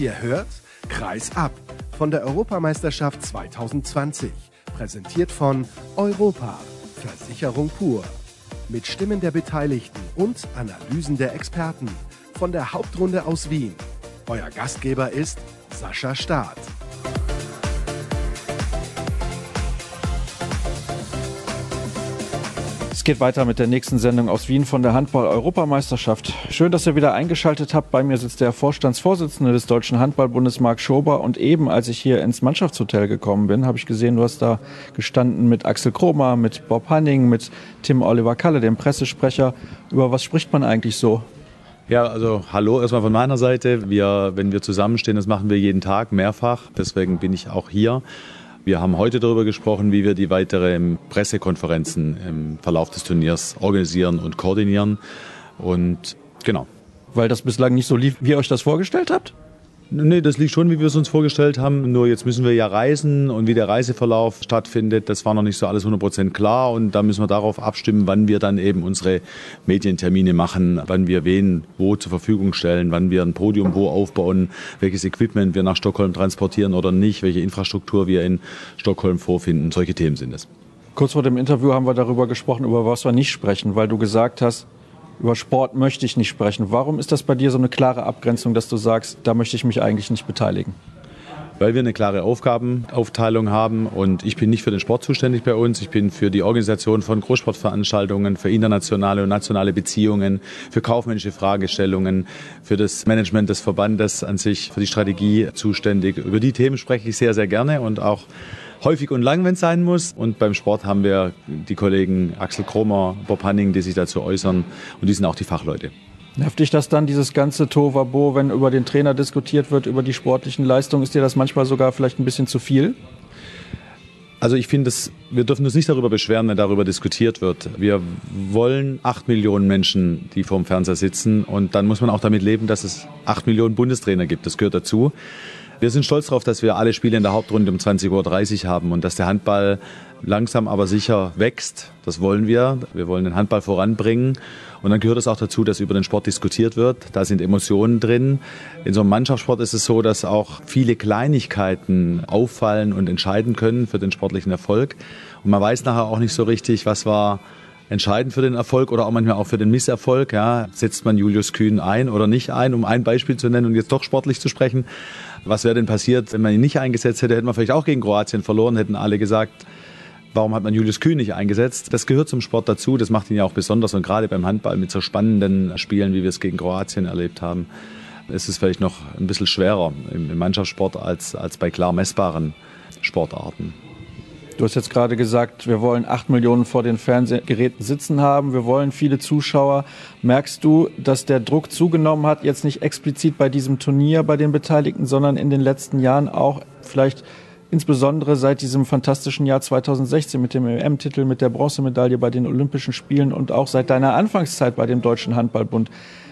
Ihr hört Kreis ab von der Europameisterschaft 2020. Präsentiert von Europa. Versicherung pur. Mit Stimmen der Beteiligten und Analysen der Experten. Von der Hauptrunde aus Wien. Euer Gastgeber ist Sascha Staat. Es geht weiter mit der nächsten Sendung aus Wien von der Handball-Europameisterschaft. Schön, dass ihr wieder eingeschaltet habt. Bei mir sitzt der Vorstandsvorsitzende des Deutschen Handballbundes, Marc Schober. Und eben, als ich hier ins Mannschaftshotel gekommen bin, habe ich gesehen, du hast da gestanden mit Axel Kromer, mit Bob Hanning, mit Tim Oliver Kalle, dem Pressesprecher. Über was spricht man eigentlich so? Ja, also hallo erstmal von meiner Seite. Wir, wenn wir zusammenstehen, das machen wir jeden Tag mehrfach. Deswegen bin ich auch hier. Wir haben heute darüber gesprochen, wie wir die weiteren Pressekonferenzen im Verlauf des Turniers organisieren und koordinieren. Und genau. Weil das bislang nicht so lief, wie ihr euch das vorgestellt habt? Nee, das liegt schon, wie wir es uns vorgestellt haben. Nur jetzt müssen wir ja reisen und wie der Reiseverlauf stattfindet, das war noch nicht so alles 100% klar. Und da müssen wir darauf abstimmen, wann wir dann eben unsere Medientermine machen, wann wir wen wo zur Verfügung stellen, wann wir ein Podium wo aufbauen, welches Equipment wir nach Stockholm transportieren oder nicht, welche Infrastruktur wir in Stockholm vorfinden. Solche Themen sind es. Kurz vor dem Interview haben wir darüber gesprochen, über was wir nicht sprechen, weil du gesagt hast, über Sport möchte ich nicht sprechen. Warum ist das bei dir so eine klare Abgrenzung, dass du sagst, da möchte ich mich eigentlich nicht beteiligen? weil wir eine klare Aufgabenaufteilung haben und ich bin nicht für den Sport zuständig bei uns. Ich bin für die Organisation von Großsportveranstaltungen, für internationale und nationale Beziehungen, für kaufmännische Fragestellungen, für das Management des Verbandes an sich, für die Strategie zuständig. Über die Themen spreche ich sehr, sehr gerne und auch häufig und lang, wenn es sein muss. Und beim Sport haben wir die Kollegen Axel Kromer, Bob Hanning, die sich dazu äußern. Und die sind auch die Fachleute. Nervt dich das dann, dieses ganze Tovabo, wenn über den Trainer diskutiert wird, über die sportlichen Leistungen? Ist dir das manchmal sogar vielleicht ein bisschen zu viel? Also ich finde, wir dürfen uns nicht darüber beschweren, wenn darüber diskutiert wird. Wir wollen acht Millionen Menschen, die vorm Fernseher sitzen. Und dann muss man auch damit leben, dass es acht Millionen Bundestrainer gibt. Das gehört dazu. Wir sind stolz darauf, dass wir alle Spiele in der Hauptrunde um 20.30 Uhr haben und dass der Handball langsam aber sicher wächst. Das wollen wir. Wir wollen den Handball voranbringen. Und dann gehört es auch dazu, dass über den Sport diskutiert wird. Da sind Emotionen drin. In so einem Mannschaftssport ist es so, dass auch viele Kleinigkeiten auffallen und entscheiden können für den sportlichen Erfolg. Und man weiß nachher auch nicht so richtig, was war entscheidend für den Erfolg oder auch manchmal auch für den Misserfolg. Ja, setzt man Julius Kühn ein oder nicht ein, um ein Beispiel zu nennen und jetzt doch sportlich zu sprechen. Was wäre denn passiert, wenn man ihn nicht eingesetzt hätte? Hätten wir vielleicht auch gegen Kroatien verloren, hätten alle gesagt, warum hat man Julius Kühn nicht eingesetzt? Das gehört zum Sport dazu, das macht ihn ja auch besonders und gerade beim Handball mit so spannenden Spielen, wie wir es gegen Kroatien erlebt haben, ist es vielleicht noch ein bisschen schwerer im Mannschaftssport als, als bei klar messbaren Sportarten. Du hast jetzt gerade gesagt, wir wollen acht Millionen vor den Fernsehgeräten sitzen haben. Wir wollen viele Zuschauer. Merkst du, dass der Druck zugenommen hat, jetzt nicht explizit bei diesem Turnier bei den Beteiligten, sondern in den letzten Jahren auch vielleicht insbesondere seit diesem fantastischen Jahr 2016 mit dem EM-Titel, mit der Bronzemedaille bei den Olympischen Spielen und auch seit deiner Anfangszeit bei dem Deutschen Handballbund,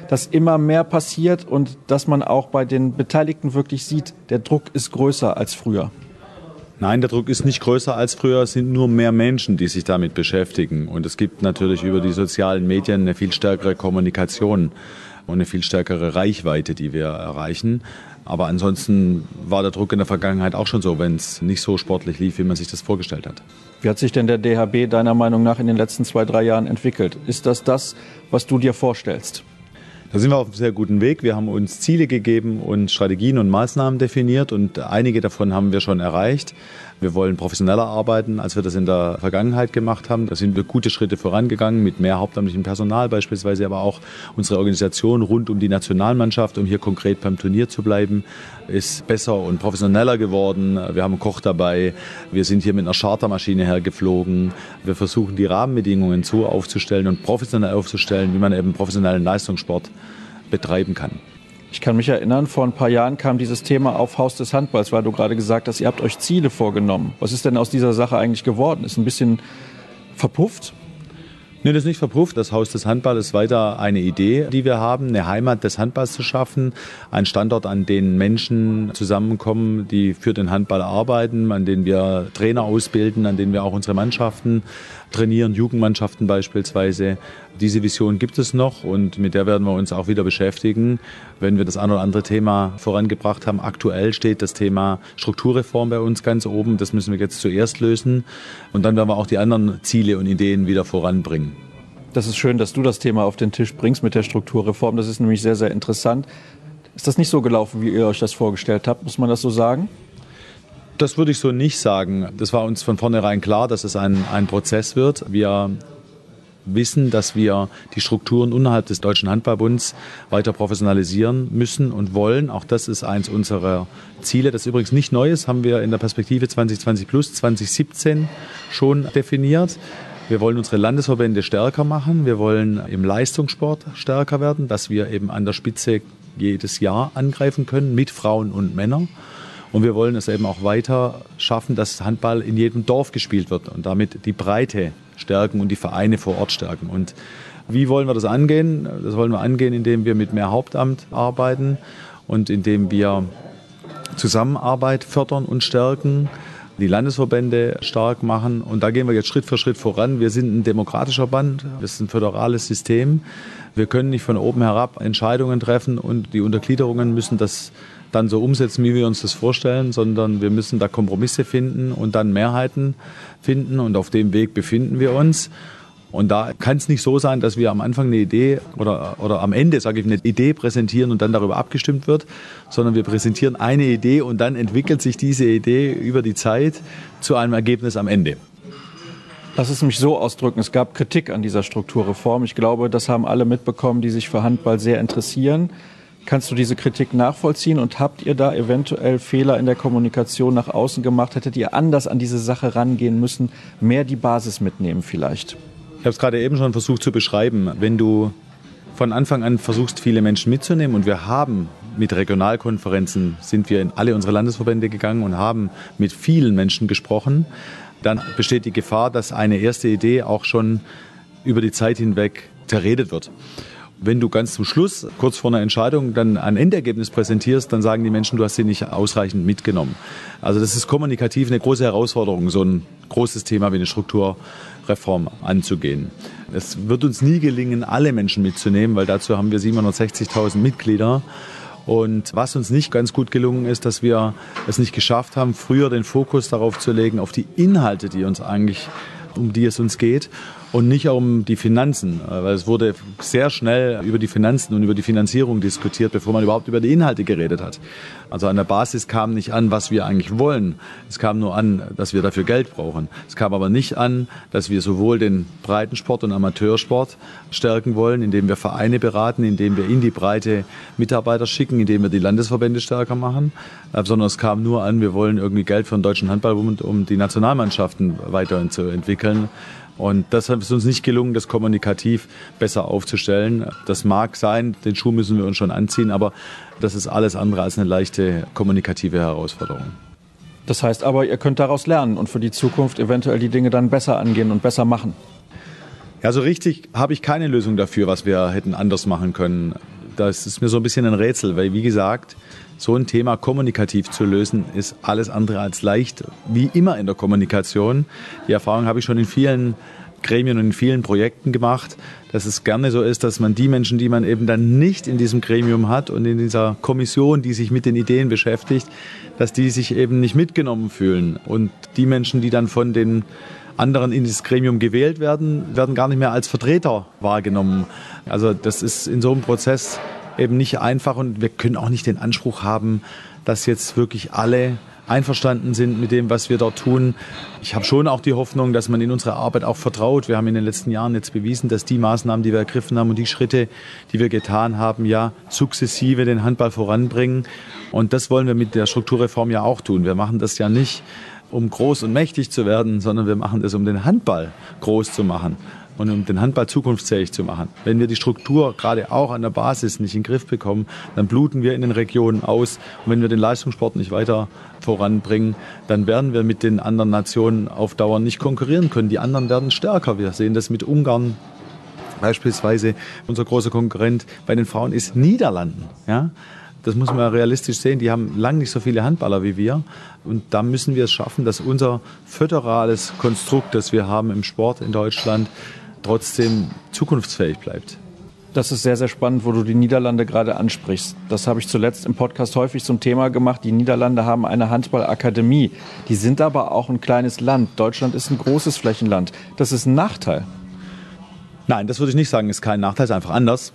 dass immer mehr passiert und dass man auch bei den Beteiligten wirklich sieht, der Druck ist größer als früher? Nein, der Druck ist nicht größer als früher, es sind nur mehr Menschen, die sich damit beschäftigen. Und es gibt natürlich über die sozialen Medien eine viel stärkere Kommunikation und eine viel stärkere Reichweite, die wir erreichen. Aber ansonsten war der Druck in der Vergangenheit auch schon so, wenn es nicht so sportlich lief, wie man sich das vorgestellt hat. Wie hat sich denn der DHB deiner Meinung nach in den letzten zwei, drei Jahren entwickelt? Ist das das, was du dir vorstellst? Da sind wir auf einem sehr guten Weg. Wir haben uns Ziele gegeben und Strategien und Maßnahmen definiert und einige davon haben wir schon erreicht. Wir wollen professioneller arbeiten, als wir das in der Vergangenheit gemacht haben. Da sind wir gute Schritte vorangegangen mit mehr hauptamtlichem Personal beispielsweise, aber auch unsere Organisation rund um die Nationalmannschaft, um hier konkret beim Turnier zu bleiben, ist besser und professioneller geworden. Wir haben einen Koch dabei. Wir sind hier mit einer Chartermaschine hergeflogen. Wir versuchen die Rahmenbedingungen so aufzustellen und professionell aufzustellen, wie man eben professionellen Leistungssport betreiben kann. Ich kann mich erinnern, vor ein paar Jahren kam dieses Thema auf Haus des Handballs, weil du gerade gesagt hast, ihr habt euch Ziele vorgenommen. Was ist denn aus dieser Sache eigentlich geworden? Ist ein bisschen verpufft? Nee, das ist nicht verpufft. Das Haus des Handballs ist weiter eine Idee, die wir haben, eine Heimat des Handballs zu schaffen. Ein Standort, an dem Menschen zusammenkommen, die für den Handball arbeiten, an dem wir Trainer ausbilden, an dem wir auch unsere Mannschaften trainieren Jugendmannschaften beispielsweise. Diese Vision gibt es noch und mit der werden wir uns auch wieder beschäftigen, wenn wir das ein oder andere Thema vorangebracht haben. Aktuell steht das Thema Strukturreform bei uns ganz oben. Das müssen wir jetzt zuerst lösen und dann werden wir auch die anderen Ziele und Ideen wieder voranbringen. Das ist schön, dass du das Thema auf den Tisch bringst mit der Strukturreform. Das ist nämlich sehr, sehr interessant. Ist das nicht so gelaufen, wie ihr euch das vorgestellt habt? Muss man das so sagen? Das würde ich so nicht sagen. Das war uns von vornherein klar, dass es ein, ein Prozess wird. Wir wissen, dass wir die Strukturen innerhalb des Deutschen Handballbunds weiter professionalisieren müssen und wollen. Auch das ist eins unserer Ziele. Das übrigens nicht neu ist, haben wir in der Perspektive 2020 plus 2017 schon definiert. Wir wollen unsere Landesverbände stärker machen. Wir wollen im Leistungssport stärker werden, dass wir eben an der Spitze jedes Jahr angreifen können mit Frauen und Männern. Und wir wollen es eben auch weiter schaffen, dass Handball in jedem Dorf gespielt wird und damit die Breite stärken und die Vereine vor Ort stärken. Und wie wollen wir das angehen? Das wollen wir angehen, indem wir mit mehr Hauptamt arbeiten und indem wir Zusammenarbeit fördern und stärken die Landesverbände stark machen. Und da gehen wir jetzt Schritt für Schritt voran. Wir sind ein demokratischer Band, das ist ein föderales System. Wir können nicht von oben herab Entscheidungen treffen und die Untergliederungen müssen das dann so umsetzen, wie wir uns das vorstellen, sondern wir müssen da Kompromisse finden und dann Mehrheiten finden und auf dem Weg befinden wir uns. Und da kann es nicht so sein, dass wir am Anfang eine Idee oder, oder am Ende, sage ich, eine Idee präsentieren und dann darüber abgestimmt wird, sondern wir präsentieren eine Idee und dann entwickelt sich diese Idee über die Zeit zu einem Ergebnis am Ende. Lass es mich so ausdrücken. Es gab Kritik an dieser Strukturreform. Ich glaube, das haben alle mitbekommen, die sich für Handball sehr interessieren. Kannst du diese Kritik nachvollziehen und habt ihr da eventuell Fehler in der Kommunikation nach außen gemacht? Hättet ihr anders an diese Sache rangehen müssen, mehr die Basis mitnehmen vielleicht? Ich habe es gerade eben schon versucht zu beschreiben. Wenn du von Anfang an versuchst, viele Menschen mitzunehmen und wir haben mit Regionalkonferenzen sind wir in alle unsere Landesverbände gegangen und haben mit vielen Menschen gesprochen, dann besteht die Gefahr, dass eine erste Idee auch schon über die Zeit hinweg zerredet wird. Wenn du ganz zum Schluss, kurz vor einer Entscheidung, dann ein Endergebnis präsentierst, dann sagen die Menschen, du hast sie nicht ausreichend mitgenommen. Also das ist kommunikativ eine große Herausforderung, so ein großes Thema wie eine Strukturreform anzugehen. Es wird uns nie gelingen, alle Menschen mitzunehmen, weil dazu haben wir 760.000 Mitglieder. Und was uns nicht ganz gut gelungen ist, dass wir es nicht geschafft haben, früher den Fokus darauf zu legen, auf die Inhalte, die uns eigentlich um die es uns geht und nicht um die Finanzen, weil es wurde sehr schnell über die Finanzen und über die Finanzierung diskutiert, bevor man überhaupt über die Inhalte geredet hat. Also an der Basis kam nicht an, was wir eigentlich wollen. Es kam nur an, dass wir dafür Geld brauchen. Es kam aber nicht an, dass wir sowohl den Breitensport und Amateursport stärken wollen, indem wir Vereine beraten, indem wir in die Breite Mitarbeiter schicken, indem wir die Landesverbände stärker machen, äh, sondern es kam nur an, wir wollen irgendwie Geld für den Deutschen Handballbund, um die Nationalmannschaften weiterhin zu entwickeln. Und das ist uns nicht gelungen, das kommunikativ besser aufzustellen. Das mag sein, den Schuh müssen wir uns schon anziehen, aber das ist alles andere als eine leichte kommunikative Herausforderung. Das heißt aber, ihr könnt daraus lernen und für die Zukunft eventuell die Dinge dann besser angehen und besser machen. Ja, so richtig habe ich keine Lösung dafür, was wir hätten anders machen können. Das ist mir so ein bisschen ein Rätsel, weil wie gesagt, so ein Thema kommunikativ zu lösen, ist alles andere als leicht, wie immer in der Kommunikation. Die Erfahrung habe ich schon in vielen Gremien und in vielen Projekten gemacht, dass es gerne so ist, dass man die Menschen, die man eben dann nicht in diesem Gremium hat und in dieser Kommission, die sich mit den Ideen beschäftigt, dass die sich eben nicht mitgenommen fühlen. Und die Menschen, die dann von den anderen in dieses Gremium gewählt werden, werden gar nicht mehr als Vertreter wahrgenommen. Also das ist in so einem Prozess eben nicht einfach und wir können auch nicht den Anspruch haben, dass jetzt wirklich alle einverstanden sind mit dem, was wir dort tun. Ich habe schon auch die Hoffnung, dass man in unsere Arbeit auch vertraut. Wir haben in den letzten Jahren jetzt bewiesen, dass die Maßnahmen, die wir ergriffen haben und die Schritte, die wir getan haben, ja sukzessive den Handball voranbringen. Und das wollen wir mit der Strukturreform ja auch tun. Wir machen das ja nicht, um groß und mächtig zu werden, sondern wir machen das, um den Handball groß zu machen und um den Handball zukunftsfähig zu machen. Wenn wir die Struktur gerade auch an der Basis nicht in den Griff bekommen, dann bluten wir in den Regionen aus. Und wenn wir den Leistungssport nicht weiter voranbringen, dann werden wir mit den anderen Nationen auf Dauer nicht konkurrieren können. Die anderen werden stärker. Wir sehen das mit Ungarn, Beispielsweise unser großer Konkurrent bei den Frauen ist Niederlanden. Ja? Das muss man realistisch sehen. Die haben lang nicht so viele Handballer wie wir. Und da müssen wir es schaffen, dass unser föderales Konstrukt, das wir haben im Sport in Deutschland, trotzdem zukunftsfähig bleibt. Das ist sehr, sehr spannend, wo du die Niederlande gerade ansprichst. Das habe ich zuletzt im Podcast häufig zum Thema gemacht. Die Niederlande haben eine Handballakademie. Die sind aber auch ein kleines Land. Deutschland ist ein großes Flächenland. Das ist ein Nachteil. Nein, das würde ich nicht sagen, ist kein Nachteil, ist einfach anders.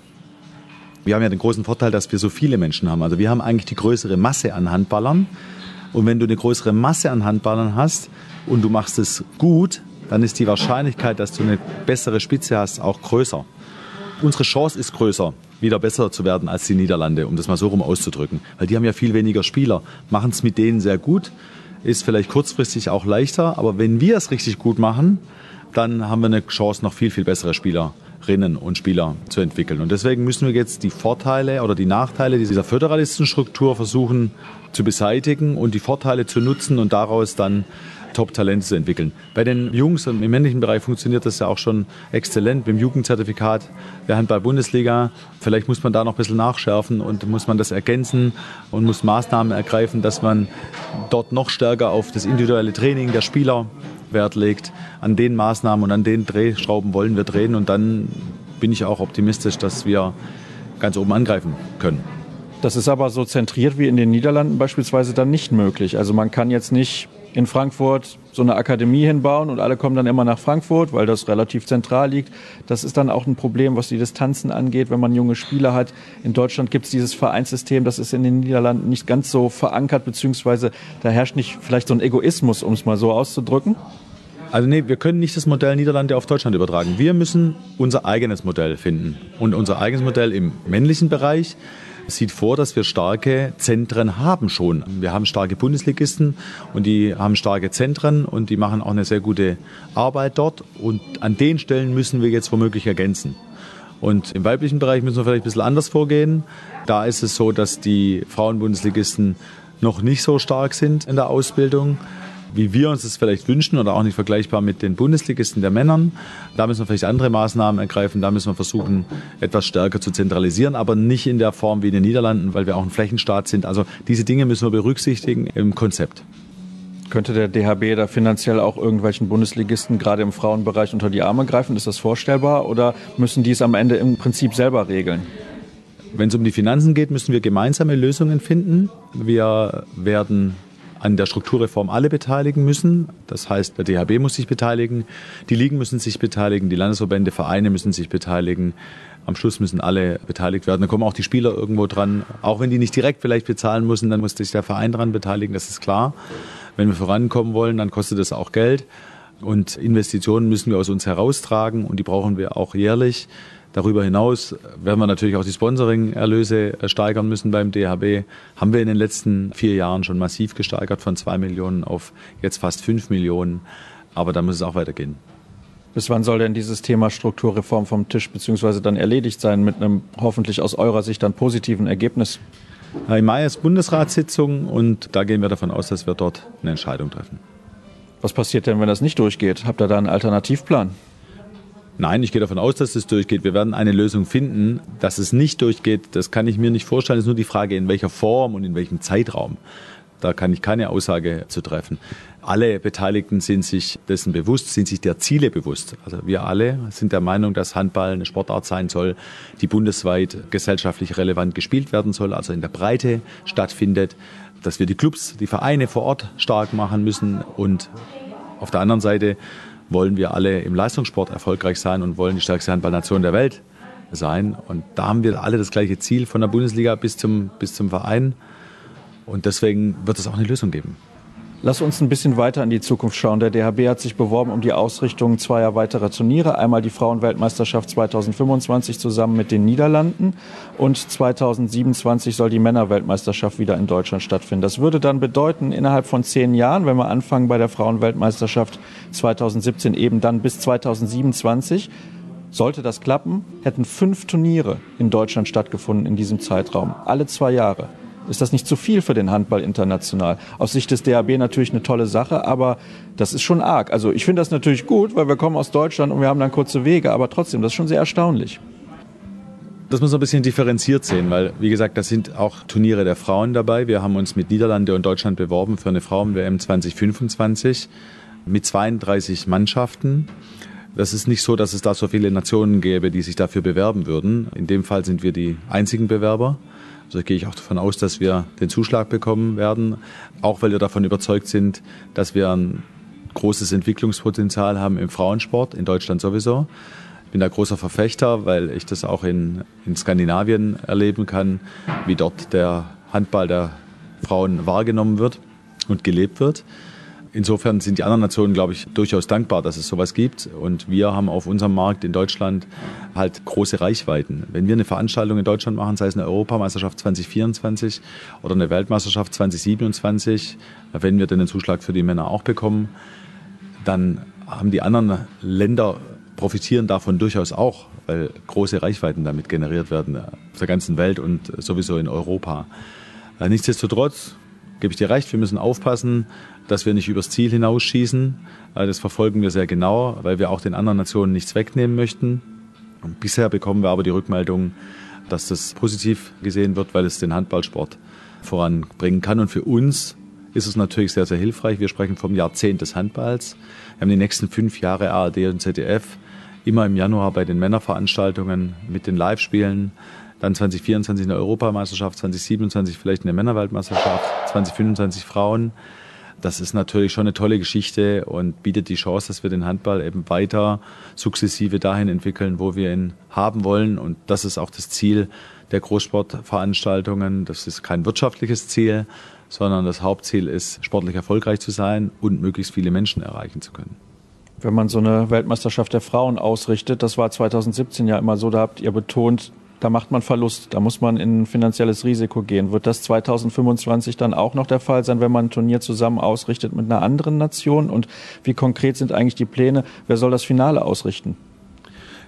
Wir haben ja den großen Vorteil, dass wir so viele Menschen haben. Also wir haben eigentlich die größere Masse an Handballern. Und wenn du eine größere Masse an Handballern hast und du machst es gut, dann ist die Wahrscheinlichkeit, dass du eine bessere Spitze hast, auch größer. Unsere Chance ist größer, wieder besser zu werden als die Niederlande, um das mal so rum auszudrücken. Weil die haben ja viel weniger Spieler, machen es mit denen sehr gut, ist vielleicht kurzfristig auch leichter, aber wenn wir es richtig gut machen, dann haben wir eine Chance, noch viel, viel bessere Spielerinnen und Spieler zu entwickeln. Und deswegen müssen wir jetzt die Vorteile oder die Nachteile dieser Föderalistenstruktur versuchen zu beseitigen und die Vorteile zu nutzen und daraus dann Top-Talente zu entwickeln. Bei den Jungs im männlichen Bereich funktioniert das ja auch schon exzellent mit dem Jugendzertifikat der Handball-Bundesliga. Vielleicht muss man da noch ein bisschen nachschärfen und muss man das ergänzen und muss Maßnahmen ergreifen, dass man dort noch stärker auf das individuelle Training der Spieler Wert legt. An den Maßnahmen und an den Drehschrauben wollen wir drehen und dann bin ich auch optimistisch, dass wir ganz oben angreifen können. Das ist aber so zentriert wie in den Niederlanden beispielsweise dann nicht möglich. Also man kann jetzt nicht in Frankfurt so eine Akademie hinbauen und alle kommen dann immer nach Frankfurt, weil das relativ zentral liegt. Das ist dann auch ein Problem, was die Distanzen angeht, wenn man junge Spieler hat. In Deutschland gibt es dieses Vereinssystem, das ist in den Niederlanden nicht ganz so verankert, beziehungsweise da herrscht nicht vielleicht so ein Egoismus, um es mal so auszudrücken. Also nee, wir können nicht das Modell Niederlande auf Deutschland übertragen. Wir müssen unser eigenes Modell finden. Und unser eigenes Modell im männlichen Bereich sieht vor, dass wir starke Zentren haben schon. Wir haben starke Bundesligisten und die haben starke Zentren und die machen auch eine sehr gute Arbeit dort. Und an den Stellen müssen wir jetzt womöglich ergänzen. Und im weiblichen Bereich müssen wir vielleicht ein bisschen anders vorgehen. Da ist es so, dass die Frauenbundesligisten noch nicht so stark sind in der Ausbildung wie wir uns das vielleicht wünschen oder auch nicht vergleichbar mit den Bundesligisten der Männern. Da müssen wir vielleicht andere Maßnahmen ergreifen. Da müssen wir versuchen, etwas stärker zu zentralisieren, aber nicht in der Form wie in den Niederlanden, weil wir auch ein Flächenstaat sind. Also diese Dinge müssen wir berücksichtigen im Konzept. Könnte der DHB da finanziell auch irgendwelchen Bundesligisten gerade im Frauenbereich unter die Arme greifen? Ist das vorstellbar oder müssen die es am Ende im Prinzip selber regeln? Wenn es um die Finanzen geht, müssen wir gemeinsame Lösungen finden. Wir werden an der Strukturreform alle beteiligen müssen. Das heißt, der DHB muss sich beteiligen, die Ligen müssen sich beteiligen, die Landesverbände, Vereine müssen sich beteiligen. Am Schluss müssen alle beteiligt werden. Da kommen auch die Spieler irgendwo dran. Auch wenn die nicht direkt vielleicht bezahlen müssen, dann muss sich der Verein dran beteiligen, das ist klar. Wenn wir vorankommen wollen, dann kostet das auch Geld. Und Investitionen müssen wir aus uns heraustragen und die brauchen wir auch jährlich. Darüber hinaus werden wir natürlich auch die Sponsoring-Erlöse steigern müssen beim DHB. Haben wir in den letzten vier Jahren schon massiv gesteigert von zwei Millionen auf jetzt fast fünf Millionen. Aber da muss es auch weitergehen. Bis wann soll denn dieses Thema Strukturreform vom Tisch beziehungsweise dann erledigt sein mit einem hoffentlich aus eurer Sicht dann positiven Ergebnis? Im Mai ist Bundesratssitzung und da gehen wir davon aus, dass wir dort eine Entscheidung treffen. Was passiert denn, wenn das nicht durchgeht? Habt ihr da einen Alternativplan? Nein, ich gehe davon aus, dass es durchgeht. Wir werden eine Lösung finden. Dass es nicht durchgeht, das kann ich mir nicht vorstellen. Es ist nur die Frage, in welcher Form und in welchem Zeitraum. Da kann ich keine Aussage zu treffen. Alle Beteiligten sind sich dessen bewusst, sind sich der Ziele bewusst. Also wir alle sind der Meinung, dass Handball eine Sportart sein soll, die bundesweit gesellschaftlich relevant gespielt werden soll, also in der Breite stattfindet, dass wir die Clubs, die Vereine vor Ort stark machen müssen und auf der anderen Seite wollen wir alle im Leistungssport erfolgreich sein und wollen die stärkste Handballnation der Welt sein. Und da haben wir alle das gleiche Ziel von der Bundesliga bis zum, bis zum Verein. Und deswegen wird es auch eine Lösung geben. Lass uns ein bisschen weiter in die Zukunft schauen. Der DHB hat sich beworben um die Ausrichtung zweier weiterer Turniere. Einmal die Frauenweltmeisterschaft 2025 zusammen mit den Niederlanden und 2027 soll die Männerweltmeisterschaft wieder in Deutschland stattfinden. Das würde dann bedeuten, innerhalb von zehn Jahren, wenn wir anfangen bei der Frauenweltmeisterschaft 2017 eben dann bis 2027, sollte das klappen, hätten fünf Turniere in Deutschland stattgefunden in diesem Zeitraum. Alle zwei Jahre. Ist das nicht zu viel für den Handball international? Aus Sicht des DAB natürlich eine tolle Sache, aber das ist schon arg. Also ich finde das natürlich gut, weil wir kommen aus Deutschland und wir haben dann kurze Wege, aber trotzdem, das ist schon sehr erstaunlich. das muss man ein bisschen differenziert sehen, weil, wie gesagt, da sind auch Turniere der Frauen dabei. Wir haben uns mit Niederlande und Deutschland beworben für eine Frauen-WM 2025 mit 32 Mannschaften. Das ist nicht so, dass es da so viele Nationen gäbe, die sich dafür bewerben würden. In dem Fall sind wir die einzigen Bewerber. Also gehe ich auch davon aus, dass wir den Zuschlag bekommen werden, auch weil wir davon überzeugt sind, dass wir ein großes Entwicklungspotenzial haben im Frauensport, in Deutschland sowieso. Ich bin da großer Verfechter, weil ich das auch in, in Skandinavien erleben kann, wie dort der Handball der Frauen wahrgenommen wird und gelebt wird. Insofern sind die anderen Nationen, glaube ich, durchaus dankbar, dass es sowas gibt. Und wir haben auf unserem Markt in Deutschland halt große Reichweiten. Wenn wir eine Veranstaltung in Deutschland machen, sei es eine Europameisterschaft 2024 oder eine Weltmeisterschaft 2027, wenn wir denn den Zuschlag für die Männer auch bekommen, dann haben die anderen Länder profitieren davon durchaus auch, weil große Reichweiten damit generiert werden auf der ganzen Welt und sowieso in Europa. Nichtsdestotrotz gebe ich dir recht, wir müssen aufpassen, dass wir nicht übers Ziel hinausschießen. Äh, das verfolgen wir sehr genau, weil wir auch den anderen Nationen nichts wegnehmen möchten. Und bisher bekommen wir aber die Rückmeldung, dass das positiv gesehen wird, weil es den Handballsport voranbringen kann. Und für uns ist es natürlich sehr, sehr hilfreich. Wir sprechen vom Jahrzehnt des Handballs. Wir haben die nächsten fünf Jahre ARD und ZDF immer im Januar bei den Männerveranstaltungen mit den Live-Spielen dann 2024 eine Europameisterschaft, 2027 vielleicht eine Männerweltmeisterschaft, 2025 Frauen. Das ist natürlich schon eine tolle Geschichte und bietet die Chance, dass wir den Handball eben weiter sukzessive dahin entwickeln, wo wir ihn haben wollen. Und das ist auch das Ziel der Großsportveranstaltungen. Das ist kein wirtschaftliches Ziel, sondern das Hauptziel ist, sportlich erfolgreich zu sein und möglichst viele Menschen erreichen zu können wenn man so eine Weltmeisterschaft der Frauen ausrichtet. Das war 2017 ja immer so, da habt ihr betont, da macht man Verlust, da muss man in finanzielles Risiko gehen. Wird das 2025 dann auch noch der Fall sein, wenn man ein Turnier zusammen ausrichtet mit einer anderen Nation? Und wie konkret sind eigentlich die Pläne? Wer soll das Finale ausrichten?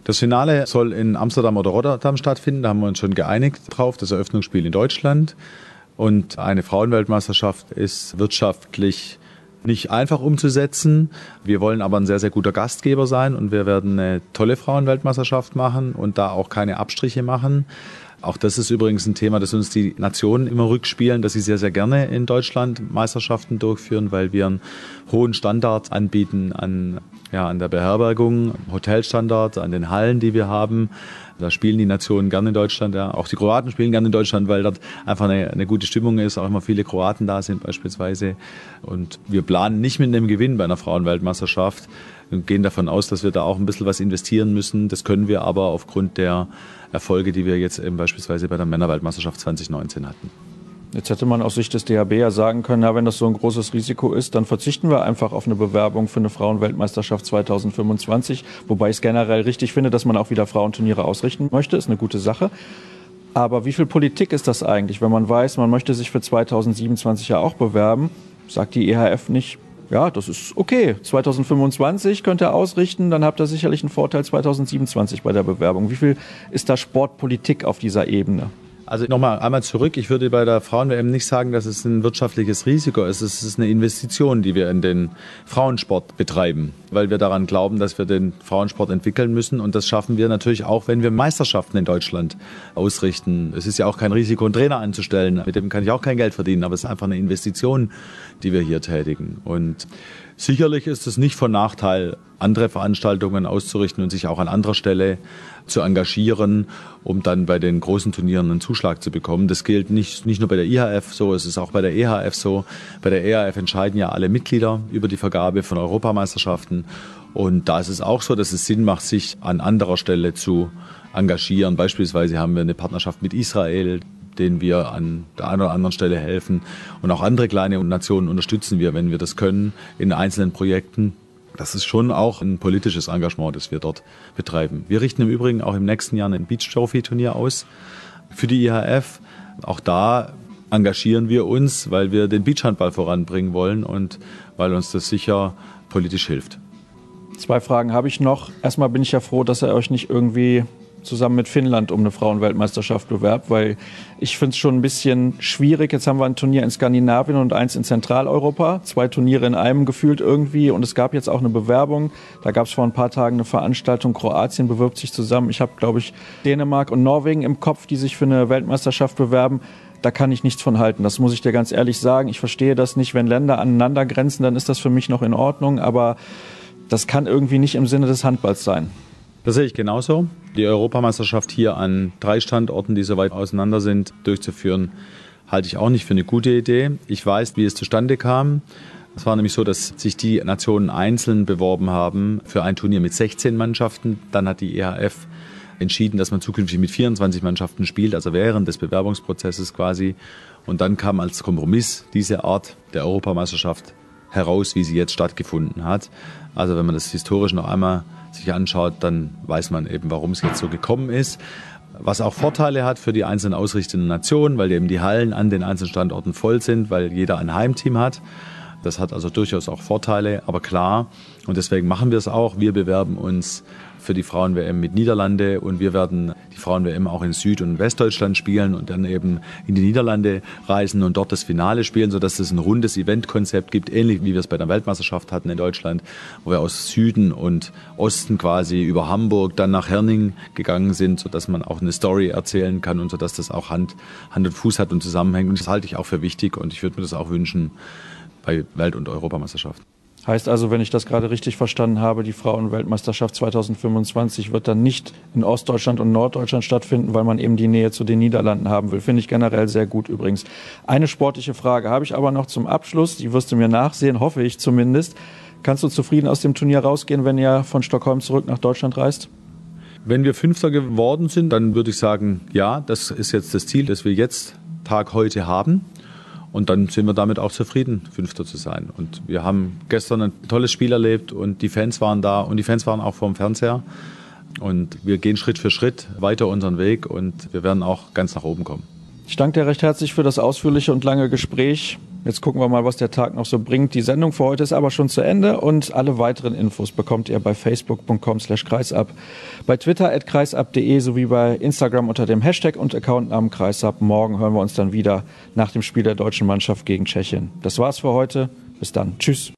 Das Finale soll in Amsterdam oder Rotterdam stattfinden. Da haben wir uns schon geeinigt drauf. Das Eröffnungsspiel in Deutschland. Und eine Frauenweltmeisterschaft ist wirtschaftlich nicht einfach umzusetzen. Wir wollen aber ein sehr, sehr guter Gastgeber sein und wir werden eine tolle Frauenweltmeisterschaft machen und da auch keine Abstriche machen. Auch das ist übrigens ein Thema, das uns die Nationen immer rückspielen, dass sie sehr, sehr gerne in Deutschland Meisterschaften durchführen, weil wir einen hohen Standard anbieten an, ja, an der Beherbergung, Hotelstandard, an den Hallen, die wir haben. Da spielen die Nationen gerne in Deutschland. Ja. Auch die Kroaten spielen gerne in Deutschland, weil dort einfach eine, eine gute Stimmung ist, auch immer viele Kroaten da sind beispielsweise. Und wir planen nicht mit einem Gewinn bei einer Frauenweltmeisterschaft und gehen davon aus, dass wir da auch ein bisschen was investieren müssen. Das können wir aber aufgrund der Erfolge, die wir jetzt eben beispielsweise bei der Männerweltmeisterschaft 2019 hatten. Jetzt hätte man aus Sicht des DHB ja sagen können, ja, wenn das so ein großes Risiko ist, dann verzichten wir einfach auf eine Bewerbung für eine Frauenweltmeisterschaft 2025. Wobei ich es generell richtig finde, dass man auch wieder Frauenturniere ausrichten möchte. Ist eine gute Sache. Aber wie viel Politik ist das eigentlich, wenn man weiß, man möchte sich für 2027 ja auch bewerben? Sagt die EHF nicht, ja, das ist okay. 2025 könnt ihr ausrichten, dann habt ihr sicherlich einen Vorteil 2027 bei der Bewerbung. Wie viel ist da Sportpolitik auf dieser Ebene? Also nochmal einmal zurück. Ich würde bei der Frauen-WM nicht sagen, dass es ein wirtschaftliches Risiko ist. Es ist eine Investition, die wir in den Frauensport betreiben, weil wir daran glauben, dass wir den Frauensport entwickeln müssen. Und das schaffen wir natürlich auch, wenn wir Meisterschaften in Deutschland ausrichten. Es ist ja auch kein Risiko, einen Trainer anzustellen. Mit dem kann ich auch kein Geld verdienen. Aber es ist einfach eine Investition, die wir hier tätigen. Und sicherlich ist es nicht von Nachteil, andere Veranstaltungen auszurichten und sich auch an anderer Stelle zu engagieren, um dann bei den großen Turnieren einen Zuschlag zu bekommen. Das gilt nicht, nicht nur bei der IHF so, es ist auch bei der EHF so. Bei der EHF entscheiden ja alle Mitglieder über die Vergabe von Europameisterschaften. Und da ist es auch so, dass es Sinn macht, sich an anderer Stelle zu engagieren. Beispielsweise haben wir eine Partnerschaft mit Israel, denen wir an der einen oder anderen Stelle helfen. Und auch andere kleine Nationen unterstützen wir, wenn wir das können, in einzelnen Projekten. Das ist schon auch ein politisches Engagement, das wir dort betreiben. Wir richten im Übrigen auch im nächsten Jahr ein Beach Trophy Turnier aus für die IHF. Auch da engagieren wir uns, weil wir den Beachhandball voranbringen wollen und weil uns das sicher politisch hilft. Zwei Fragen habe ich noch. Erstmal bin ich ja froh, dass ihr euch nicht irgendwie zusammen mit Finnland um eine Frauenweltmeisterschaft bewerbt, weil ich finde es schon ein bisschen schwierig. Jetzt haben wir ein Turnier in Skandinavien und eins in Zentraleuropa. Zwei Turniere in einem gefühlt irgendwie. Und es gab jetzt auch eine Bewerbung. Da gab es vor ein paar Tagen eine Veranstaltung. Kroatien bewirbt sich zusammen. Ich habe, glaube ich, Dänemark und Norwegen im Kopf, die sich für eine Weltmeisterschaft bewerben da kann ich nichts von halten. Das muss ich dir ganz ehrlich sagen. Ich verstehe das nicht. Wenn Länder aneinander grenzen, dann ist das für mich noch in Ordnung. Aber das kann irgendwie nicht im Sinne des Handballs sein. Das sehe ich genauso. Die Europameisterschaft hier an drei Standorten, die so weit auseinander sind, durchzuführen, halte ich auch nicht für eine gute Idee. Ich weiß, wie es zustande kam. Es war nämlich so, dass sich die Nationen einzeln beworben haben für ein Turnier mit 16 Mannschaften. Dann hat die EHF entschieden, dass man zukünftig mit 24 Mannschaften spielt, also während des Bewerbungsprozesses quasi. Und dann kam als Kompromiss diese Art der Europameisterschaft heraus, wie sie jetzt stattgefunden hat. Also wenn man das historisch noch einmal sich anschaut, dann weiß man eben, warum es jetzt so gekommen ist. Was auch Vorteile hat für die einzelnen ausrichtenden Nationen, weil eben die Hallen an den einzelnen Standorten voll sind, weil jeder ein Heimteam hat. Das hat also durchaus auch Vorteile, aber klar, und deswegen machen wir es auch, wir bewerben uns für die Frauen-WM mit Niederlande und wir werden die Frauen-WM auch in Süd- und Westdeutschland spielen und dann eben in die Niederlande reisen und dort das Finale spielen, sodass es ein rundes Eventkonzept gibt, ähnlich wie wir es bei der Weltmeisterschaft hatten in Deutschland, wo wir aus Süden und Osten quasi über Hamburg dann nach Herning gegangen sind, sodass man auch eine Story erzählen kann und sodass das auch Hand, Hand und Fuß hat und zusammenhängt. Und das halte ich auch für wichtig und ich würde mir das auch wünschen bei Welt- und Europameisterschaften. Heißt also, wenn ich das gerade richtig verstanden habe, die Frauenweltmeisterschaft 2025 wird dann nicht in Ostdeutschland und Norddeutschland stattfinden, weil man eben die Nähe zu den Niederlanden haben will. Finde ich generell sehr gut übrigens. Eine sportliche Frage habe ich aber noch zum Abschluss. Die wirst du mir nachsehen, hoffe ich zumindest. Kannst du zufrieden aus dem Turnier rausgehen, wenn ihr von Stockholm zurück nach Deutschland reist? Wenn wir Fünfter geworden sind, dann würde ich sagen, ja, das ist jetzt das Ziel, das wir jetzt Tag heute haben. Und dann sind wir damit auch zufrieden, Fünfter zu sein. Und wir haben gestern ein tolles Spiel erlebt und die Fans waren da und die Fans waren auch vorm Fernseher. Und wir gehen Schritt für Schritt weiter unseren Weg und wir werden auch ganz nach oben kommen. Ich danke dir recht herzlich für das ausführliche und lange Gespräch. Jetzt gucken wir mal, was der Tag noch so bringt. Die Sendung für heute ist aber schon zu Ende und alle weiteren Infos bekommt ihr bei facebook.com slash kreisab, bei twitter at kreisab.de sowie bei Instagram unter dem Hashtag und Accountnamen kreisab. Morgen hören wir uns dann wieder nach dem Spiel der deutschen Mannschaft gegen Tschechien. Das war's für heute. Bis dann. Tschüss.